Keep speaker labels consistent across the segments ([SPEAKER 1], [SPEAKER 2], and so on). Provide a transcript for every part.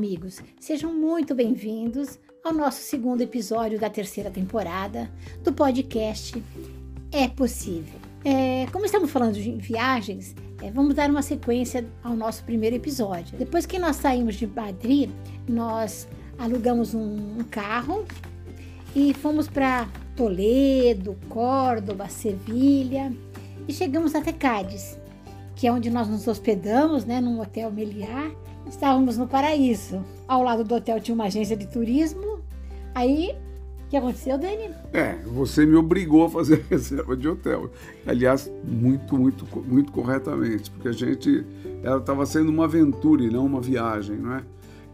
[SPEAKER 1] amigos, sejam muito bem-vindos ao nosso segundo episódio da terceira temporada do podcast É Possível. É, como estamos falando de viagens, é, vamos dar uma sequência ao nosso primeiro episódio. Depois que nós saímos de Madrid, nós alugamos um, um carro e fomos para Toledo, Córdoba, Sevilha e chegamos até Cádiz, que é onde nós nos hospedamos, né, num hotel Meliá Estávamos no paraíso. Ao lado do hotel tinha uma agência de turismo. Aí, o que aconteceu, Dani?
[SPEAKER 2] É, você me obrigou a fazer a reserva de hotel. Aliás, muito, muito, muito corretamente, porque a gente, ela estava sendo uma aventura e não uma viagem, não é?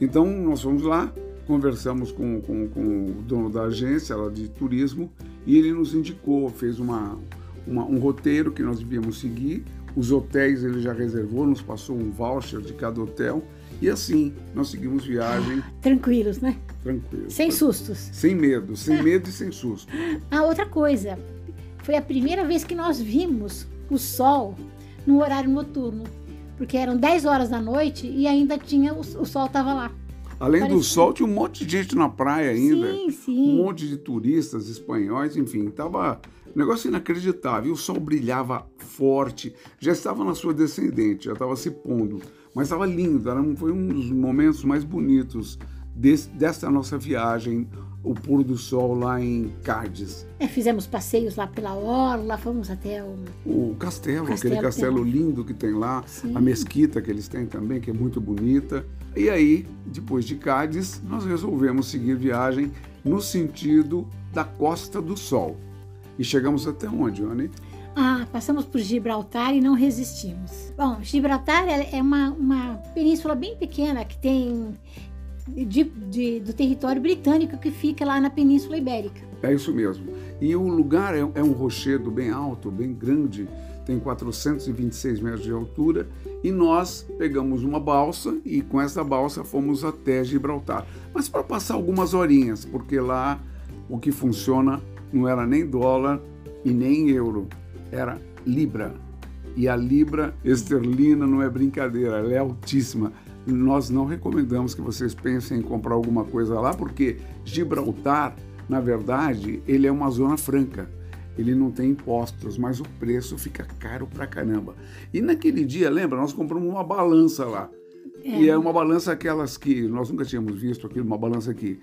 [SPEAKER 2] Então, nós fomos lá, conversamos com, com, com o dono da agência lá de turismo e ele nos indicou, fez uma, uma, um roteiro que nós devíamos seguir. Os hotéis ele já reservou, nos passou um voucher de cada hotel e assim, nós seguimos viagem.
[SPEAKER 1] Tranquilos, né?
[SPEAKER 2] Tranquilos.
[SPEAKER 1] Sem sustos.
[SPEAKER 2] Sem medo, sem medo e sem susto.
[SPEAKER 1] Ah, outra coisa. Foi a primeira vez que nós vimos o sol no horário noturno. Porque eram 10 horas da noite e ainda tinha o, o sol estava lá.
[SPEAKER 2] Além Parecia... do sol, tinha um monte de gente na praia ainda.
[SPEAKER 1] Sim, sim.
[SPEAKER 2] Um monte de turistas espanhóis, enfim, tava negócio inacreditável. O sol brilhava forte, já estava na sua descendente, já estava se pondo. Mas estava lindo, era, foi um dos momentos mais bonitos desse, dessa nossa viagem, o pôr do sol lá em Cádiz.
[SPEAKER 1] É, fizemos passeios lá pela orla, fomos até o...
[SPEAKER 2] O castelo, castelo aquele castelo lindo que tem lá, Sim. a mesquita que eles têm também, que é muito bonita. E aí, depois de Cádiz, nós resolvemos seguir viagem no sentido da Costa do Sol. E chegamos até onde, Anne?
[SPEAKER 1] Ah, passamos por Gibraltar e não resistimos. Bom, Gibraltar é uma, uma península bem pequena que tem de, de, do território britânico que fica lá na Península Ibérica.
[SPEAKER 2] É isso mesmo. E o lugar é, é um rochedo bem alto, bem grande, tem 426 metros de altura, e nós pegamos uma balsa e com essa balsa fomos até Gibraltar. Mas para passar algumas horinhas, porque lá o que funciona não era nem dólar e nem euro era libra. E a libra esterlina não é brincadeira, ela é altíssima. Nós não recomendamos que vocês pensem em comprar alguma coisa lá, porque Gibraltar, na verdade, ele é uma zona franca. Ele não tem impostos, mas o preço fica caro pra caramba. E naquele dia, lembra, nós compramos uma balança lá. É. E é uma balança aquelas que nós nunca tínhamos visto aqui, uma balança que,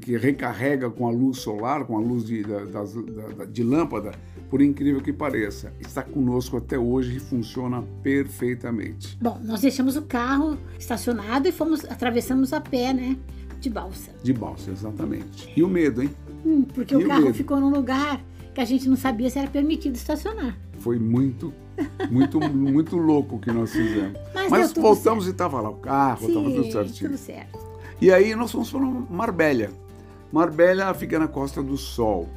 [SPEAKER 2] que recarrega com a luz solar, com a luz de, da, da, de lâmpada, por incrível que pareça. Está conosco até hoje e funciona perfeitamente.
[SPEAKER 1] Bom, nós deixamos o carro estacionado e fomos, atravessamos a pé, né? De balsa.
[SPEAKER 2] De balsa, exatamente. E o medo, hein?
[SPEAKER 1] Hum, porque e o carro ficou num lugar que a gente não sabia se era permitido estacionar.
[SPEAKER 2] Foi muito muito, muito louco o que nós fizemos.
[SPEAKER 1] Mas,
[SPEAKER 2] Mas voltamos
[SPEAKER 1] certo.
[SPEAKER 2] e estava lá o carro, estava tudo certinho.
[SPEAKER 1] Tudo certo.
[SPEAKER 2] E aí nós fomos para Marbella. Marbella fica na Costa do Sol.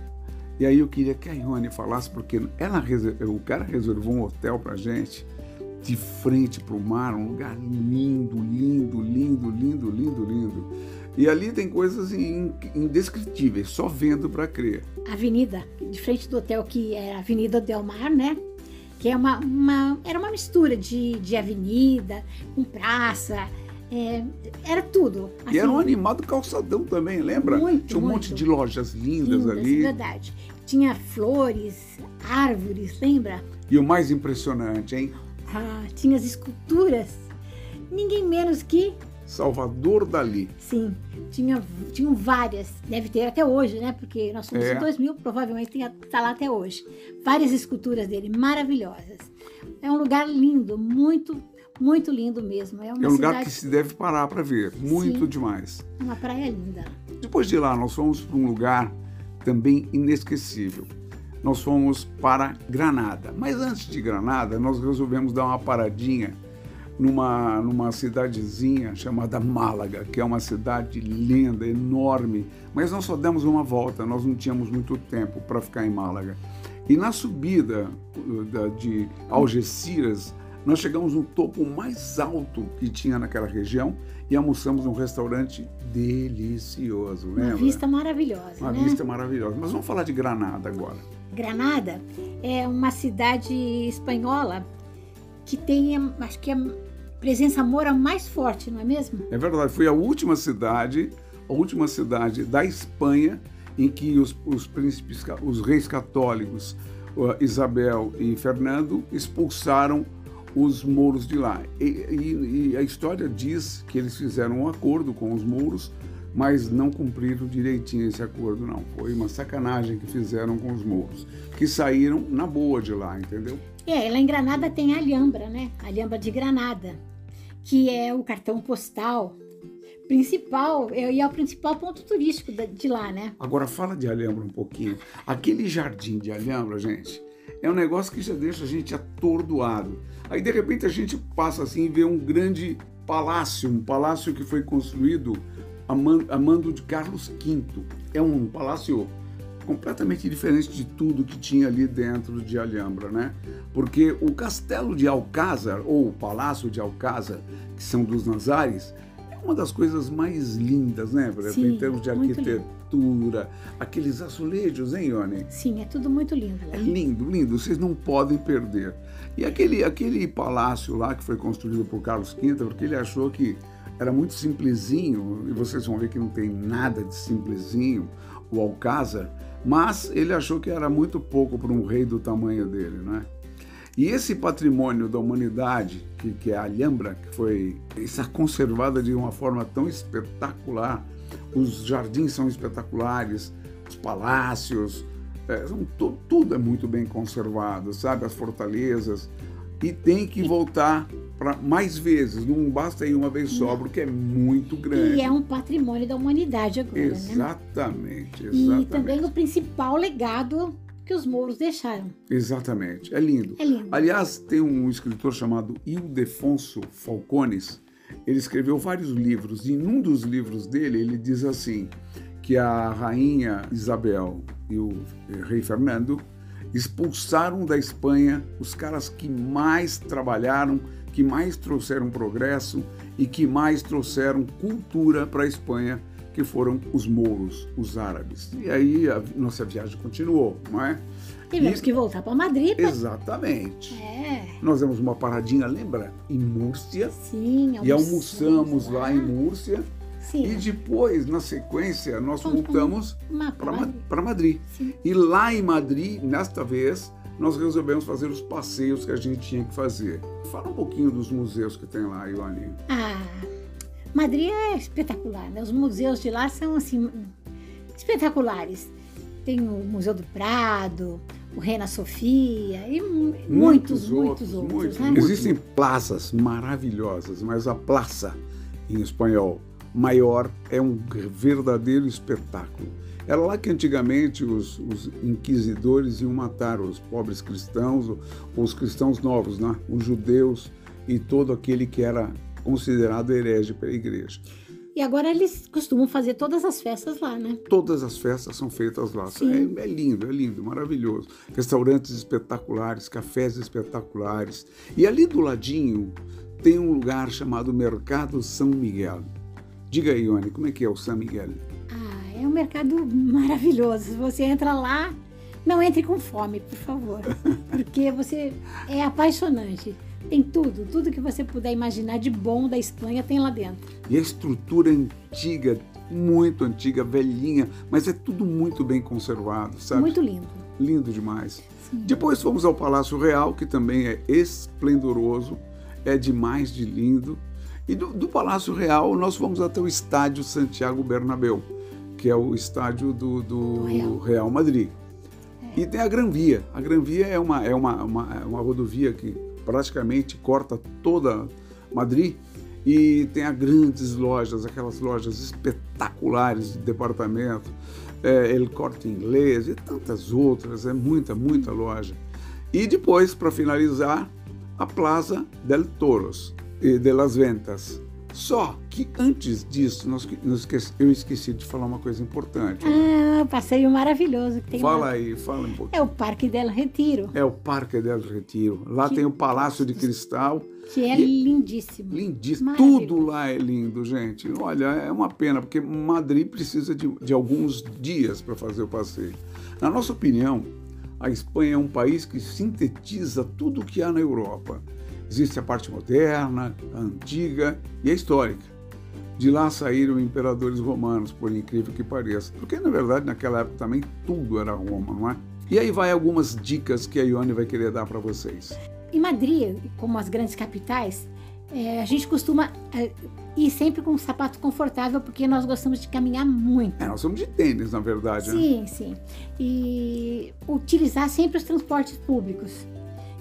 [SPEAKER 2] E aí eu queria que a Ione falasse, porque ela, o cara reservou um hotel para gente de frente para o mar, um lugar lindo, lindo, lindo, lindo, lindo, lindo. E ali tem coisas indescritíveis, só vendo para crer.
[SPEAKER 1] Avenida, de frente do hotel que é a Avenida Del Mar, né? que é uma, uma, era uma mistura de, de avenida com praça, é, era tudo.
[SPEAKER 2] Assim, e era um animado calçadão também, lembra?
[SPEAKER 1] Muito,
[SPEAKER 2] Tinha um
[SPEAKER 1] muito.
[SPEAKER 2] monte de lojas lindas, lindas ali.
[SPEAKER 1] verdade. Tinha flores, árvores, lembra?
[SPEAKER 2] E o mais impressionante, hein?
[SPEAKER 1] Ah, tinha as esculturas. Ninguém menos que
[SPEAKER 2] Salvador Dali.
[SPEAKER 1] Sim, tinha, tinham várias, deve ter até hoje, né? Porque nós somos é. em 2000, provavelmente está lá até hoje. Várias esculturas dele, maravilhosas. É um lugar lindo, muito, muito lindo mesmo. É,
[SPEAKER 2] é um lugar que se deve parar para ver, muito Sim, demais.
[SPEAKER 1] Uma praia linda.
[SPEAKER 2] Depois de lá, nós fomos para um lugar também inesquecível. Nós fomos para Granada. Mas antes de Granada, nós resolvemos dar uma paradinha numa, numa cidadezinha chamada Málaga, que é uma cidade linda, enorme, mas nós só demos uma volta, nós não tínhamos muito tempo para ficar em Málaga. E na subida uh, de Algeciras, nós chegamos no topo mais alto que tinha naquela região e almoçamos num restaurante delicioso, lembra?
[SPEAKER 1] Uma vista maravilhosa,
[SPEAKER 2] Uma
[SPEAKER 1] né?
[SPEAKER 2] vista maravilhosa. Mas vamos falar de Granada agora.
[SPEAKER 1] Granada é uma cidade espanhola que tem, acho que é presença moura mais forte, não é mesmo?
[SPEAKER 2] É verdade, foi a última cidade, a última cidade da Espanha em que os, os príncipes, os reis católicos, Isabel e Fernando, expulsaram os mouros de lá. E, e, e, a história diz que eles fizeram um acordo com os mouros, mas não cumpriram direitinho esse acordo, não. Foi uma sacanagem que fizeram com os mouros, que saíram na boa de lá, entendeu?
[SPEAKER 1] É, lá em Granada tem a Alhambra, né? A Alhambra de Granada, que é o cartão postal principal, é, e é o principal ponto turístico de lá, né?
[SPEAKER 2] Agora fala de Alhambra um pouquinho. Aquele jardim de Alhambra, gente, é um negócio que já deixa a gente atordoado. Aí de repente a gente passa assim e vê um grande palácio, um palácio que foi construído a mando de Carlos V. É um palácio completamente diferente de tudo que tinha ali dentro de Alhambra, né? Porque o castelo de Alcázar, ou o palácio de Alcázar, que são dos Nazares, uma das coisas mais lindas, né,
[SPEAKER 1] Sim,
[SPEAKER 2] em termos de arquitetura, aqueles azulejos, hein, Ione?
[SPEAKER 1] Sim, é tudo muito lindo.
[SPEAKER 2] É lindo, lindo, vocês não podem perder. E aquele, aquele palácio lá que foi construído por Carlos V, porque ele achou que era muito simplesinho, e vocês vão ver que não tem nada de simplesinho, o Alcázar, mas ele achou que era muito pouco para um rei do tamanho dele, não é? E esse patrimônio da humanidade, que, que é a Alhambra, que foi está conservada de uma forma tão espetacular, os jardins são espetaculares, os palácios, é, tudo, tudo é muito bem conservado, sabe? As fortalezas. E tem que voltar para mais vezes, não basta ir uma vez só, porque é muito grande.
[SPEAKER 1] E é um patrimônio da humanidade agora,
[SPEAKER 2] exatamente,
[SPEAKER 1] né?
[SPEAKER 2] Exatamente. E
[SPEAKER 1] também o principal legado que os mouros deixaram.
[SPEAKER 2] Exatamente, é lindo.
[SPEAKER 1] É lindo.
[SPEAKER 2] Aliás, tem um escritor chamado Ildefonso Falcones, ele escreveu vários livros, e num dos livros dele ele diz assim, que a rainha Isabel e o rei Fernando expulsaram da Espanha os caras que mais trabalharam, que mais trouxeram progresso e que mais trouxeram cultura para a Espanha que foram os mouros, os árabes. E aí a nossa viagem continuou, não é?
[SPEAKER 1] Tivemos e... que voltar para Madrid. Pra...
[SPEAKER 2] Exatamente.
[SPEAKER 1] É.
[SPEAKER 2] Nós demos uma paradinha, lembra? Em Múrcia.
[SPEAKER 1] Sim,
[SPEAKER 2] E almoçamos lá. lá em Múrcia.
[SPEAKER 1] Sim.
[SPEAKER 2] E depois, na sequência, nós voltamos para Madrid.
[SPEAKER 1] Madrid.
[SPEAKER 2] E lá em Madrid, nesta vez, nós resolvemos fazer os passeios que a gente tinha que fazer. Fala um pouquinho dos museus que tem lá, Ioane.
[SPEAKER 1] Ah, Madrid é espetacular, né? Os museus de lá são assim espetaculares. Tem o Museu do Prado, o Reina Sofia e muitos, muitos, muitos outros. Muitos, né?
[SPEAKER 2] Existem praças maravilhosas, mas a praça, em espanhol, maior, é um verdadeiro espetáculo. Era lá que antigamente os, os inquisidores iam matar os pobres cristãos, os cristãos novos, né? os judeus e todo aquele que era considerado herege pela igreja.
[SPEAKER 1] E agora eles costumam fazer todas as festas lá, né?
[SPEAKER 2] Todas as festas são feitas lá. É, é, lindo, é lindo, maravilhoso. Restaurantes espetaculares, cafés espetaculares. E ali do ladinho tem um lugar chamado Mercado São Miguel. Diga aí, Ione, como é que é o São Miguel?
[SPEAKER 1] É um mercado maravilhoso. Você entra lá, não entre com fome, por favor, porque você é apaixonante. Tem tudo, tudo que você puder imaginar de bom da Espanha tem lá dentro.
[SPEAKER 2] E a estrutura antiga, muito antiga, velhinha, mas é tudo muito bem conservado, sabe?
[SPEAKER 1] Muito lindo.
[SPEAKER 2] Lindo demais. Sim. Depois fomos ao Palácio Real, que também é esplendoroso, é demais de lindo. E do, do Palácio Real nós fomos até o Estádio Santiago Bernabéu, que é o estádio do, do Real. Real. Madrid. É. E tem a Gran Via. A Gran Via é uma, é uma, uma, é uma rodovia que praticamente corta toda Madrid e tem grandes lojas, aquelas lojas espetaculares de departamento, é, El Corte Inglês e tantas outras, é muita, muita loja. E depois, para finalizar, a Plaza del Toros e de Las Ventas. Só que antes disso, nós, nós eu esqueci de falar uma coisa importante.
[SPEAKER 1] Ah, passeio maravilhoso que tem
[SPEAKER 2] Fala
[SPEAKER 1] lá.
[SPEAKER 2] aí, fala um pouquinho.
[SPEAKER 1] É o Parque del Retiro.
[SPEAKER 2] É o Parque del Retiro. Lá que tem o Palácio de Cristal.
[SPEAKER 1] Que é lindíssimo.
[SPEAKER 2] Lindíssimo. Tudo lá é lindo, gente. Olha, é uma pena, porque Madrid precisa de, de alguns dias para fazer o passeio. Na nossa opinião, a Espanha é um país que sintetiza tudo o que há na Europa. Existe a parte moderna, a antiga e a histórica. De lá saíram imperadores romanos, por incrível que pareça. Porque, na verdade, naquela época também tudo era Roma, não é? E aí vai algumas dicas que a Ione vai querer dar para vocês.
[SPEAKER 1] Em Madrid, como as grandes capitais, é, a gente costuma é, ir sempre com um sapato confortável porque nós gostamos de caminhar muito.
[SPEAKER 2] É, nós somos de tênis, na verdade.
[SPEAKER 1] Sim,
[SPEAKER 2] né?
[SPEAKER 1] sim. E utilizar sempre os transportes públicos,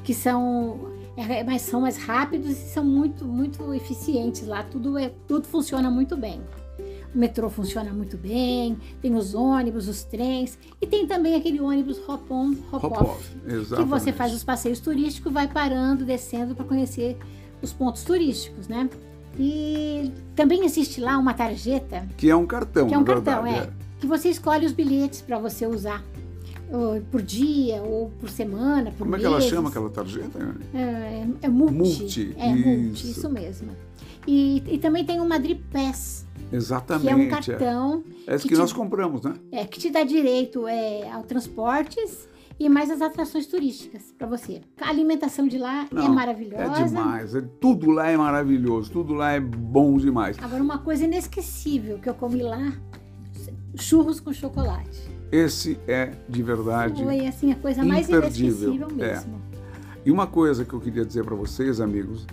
[SPEAKER 1] que são, é, mas são mais rápidos e são muito, muito eficientes lá. Tudo, é, tudo funciona muito bem. O metrô funciona muito bem, tem os ônibus, os trens e tem também aquele ônibus hop-on, hop-off, hop que você faz os passeios turísticos, vai parando, descendo para conhecer os pontos turísticos, né? E também existe lá uma tarjeta.
[SPEAKER 2] Que é um cartão,
[SPEAKER 1] Que é um cartão, verdade, é, é. Que você escolhe os bilhetes para você usar. Por dia, ou por semana, por
[SPEAKER 2] Como
[SPEAKER 1] meses.
[SPEAKER 2] é que ela chama aquela tarjeta?
[SPEAKER 1] É, é, é multi.
[SPEAKER 2] Multi.
[SPEAKER 1] É,
[SPEAKER 2] isso.
[SPEAKER 1] multi, isso mesmo. E, e também tem o Madrid Pass.
[SPEAKER 2] Exatamente.
[SPEAKER 1] Que é um cartão.
[SPEAKER 2] É, é que, que te, nós compramos, né?
[SPEAKER 1] É, que te dá direito é, ao transportes e mais as atrações turísticas para você. A alimentação de lá é
[SPEAKER 2] Não,
[SPEAKER 1] é maravilhosa.
[SPEAKER 2] É demais. É, tudo lá é maravilhoso. Tudo lá é bom demais.
[SPEAKER 1] Agora, uma coisa inesquecível que eu comi lá: churros com chocolate.
[SPEAKER 2] Esse é de verdade.
[SPEAKER 1] Foi assim a coisa mais
[SPEAKER 2] imperdível.
[SPEAKER 1] inesquecível mesmo.
[SPEAKER 2] É. E uma coisa que eu queria dizer para vocês, amigos,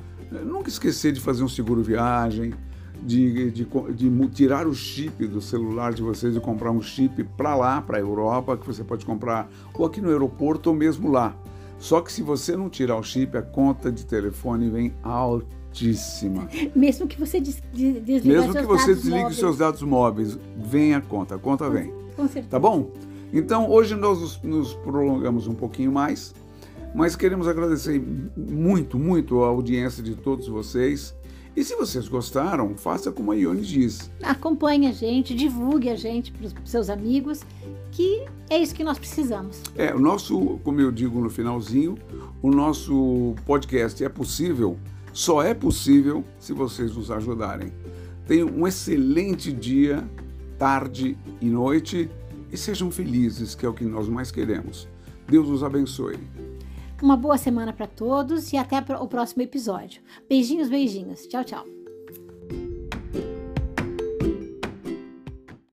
[SPEAKER 2] nunca esquecer de fazer um seguro viagem, de, de, de, tirar o chip do celular de vocês e comprar um chip para lá, para a Europa, que você pode comprar ou aqui no aeroporto ou mesmo lá. Só que se você não tirar o chip, a conta de telefone vem altíssima.
[SPEAKER 1] Mesmo que você des, desligue
[SPEAKER 2] Mesmo que você desligue móveis. seus dados móveis, vem a conta, a conta vem.
[SPEAKER 1] Com certeza.
[SPEAKER 2] Tá bom? Então, hoje nós nos, prolongamos um pouquinho mais, mas queremos agradecer muito, muito a audiência de todos vocês. E se vocês gostaram, faça como a Ione diz.
[SPEAKER 1] Acompanhe a gente, divulgue a gente para os seus amigos, que é isso que nós precisamos.
[SPEAKER 2] É, o nosso, como eu digo no finalzinho, o nosso podcast é possível, só é possível se vocês nos ajudarem. Tenham um excelente dia, tarde e noite e sejam felizes, que é o que nós mais queremos. Deus os abençoe.
[SPEAKER 1] Uma boa semana para todos e até o próximo episódio. Beijinhos, beijinhos. Tchau, tchau.